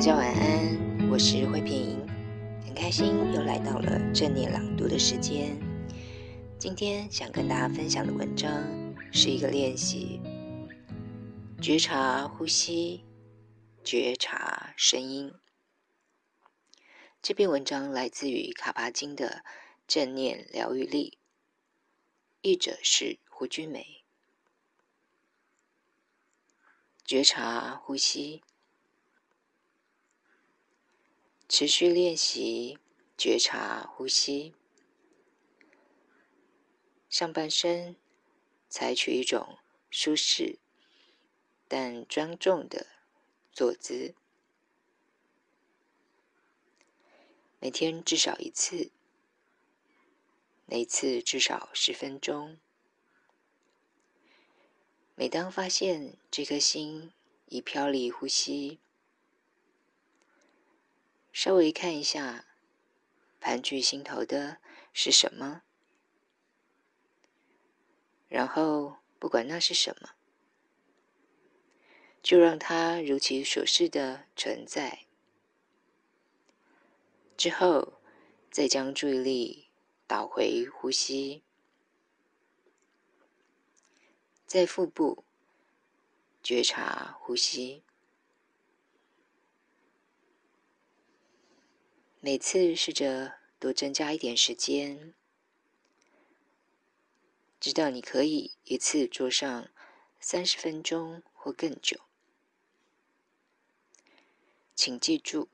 大家晚安，我是慧萍，很开心又来到了正念朗读的时间。今天想跟大家分享的文章是一个练习，觉察呼吸，觉察声音。这篇文章来自于卡巴金的《正念疗愈力》，译者是胡君梅。觉察呼吸。持续练习觉察呼吸，上半身采取一种舒适但庄重的坐姿，每天至少一次，每次至少十分钟。每当发现这颗心已飘离呼吸，稍微看一下，盘踞心头的是什么？然后不管那是什么，就让它如其所示的存在。之后，再将注意力导回呼吸，在腹部觉察呼吸。每次试着多增加一点时间，直到你可以一次做上三十分钟或更久。请记住，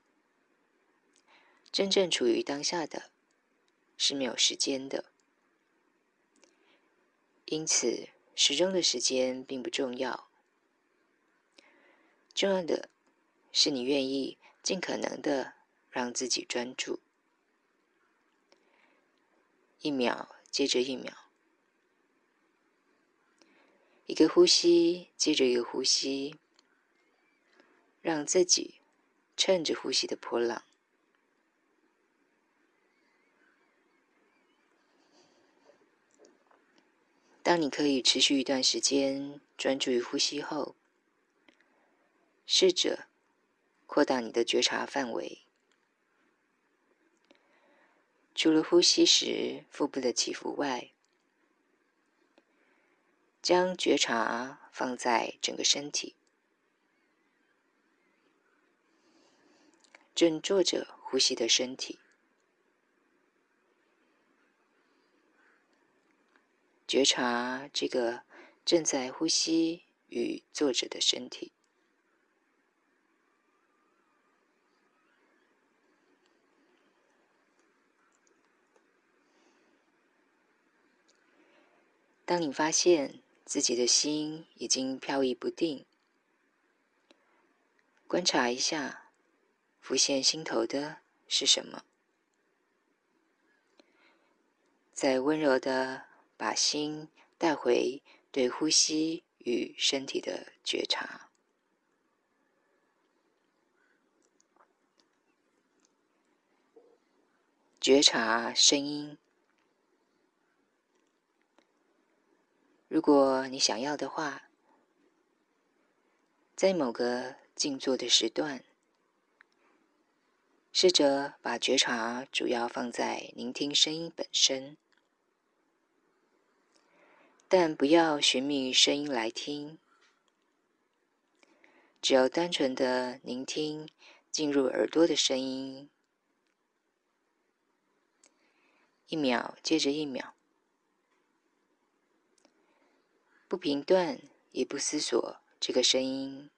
真正处于当下的是没有时间的，因此时钟的时间并不重要。重要的是你愿意尽可能的。让自己专注，一秒接着一秒，一个呼吸接着一个呼吸，让自己趁着呼吸的波浪。当你可以持续一段时间专注于呼吸后，试着扩大你的觉察范围。除了呼吸时腹部的起伏外，将觉察放在整个身体。正坐着呼吸的身体，觉察这个正在呼吸与坐着的身体。当你发现自己的心已经飘移不定，观察一下，浮现心头的是什么？再温柔地把心带回对呼吸与身体的觉察，觉察声音。如果你想要的话，在某个静坐的时段，试着把觉察主要放在聆听声音本身，但不要寻觅声音来听，只要单纯的聆听进入耳朵的声音，一秒接着一秒。不评断，也不思索这个声音，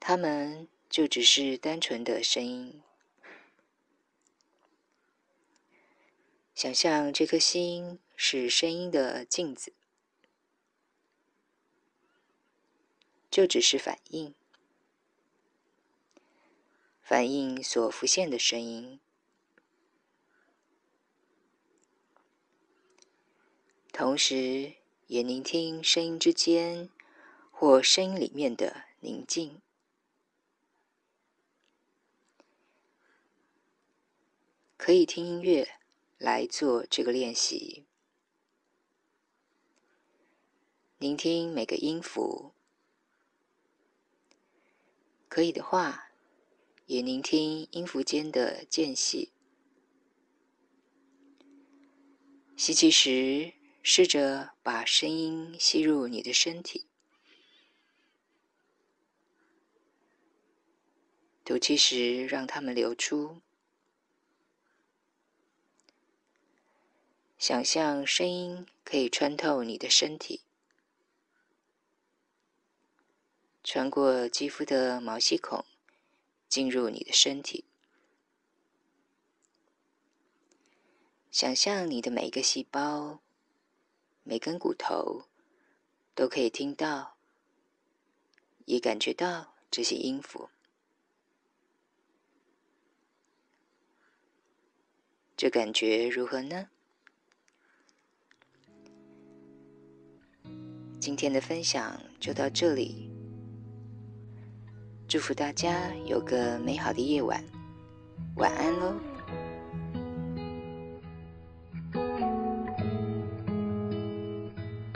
他们就只是单纯的声音。想象这颗心是声音的镜子，就只是反应，反应所浮现的声音，同时也聆听声音之间或声音里面的宁静。可以听音乐来做这个练习，聆听每个音符。可以的话，也聆听音符间的间隙。吸气时，试着把声音吸入你的身体；吐气时，让它们流出。想象声音可以穿透你的身体。穿过肌肤的毛细孔，进入你的身体。想象你的每一个细胞、每根骨头都可以听到，也感觉到这些音符。这感觉如何呢？今天的分享就到这里。祝福大家有个美好的夜晚，晚安喽！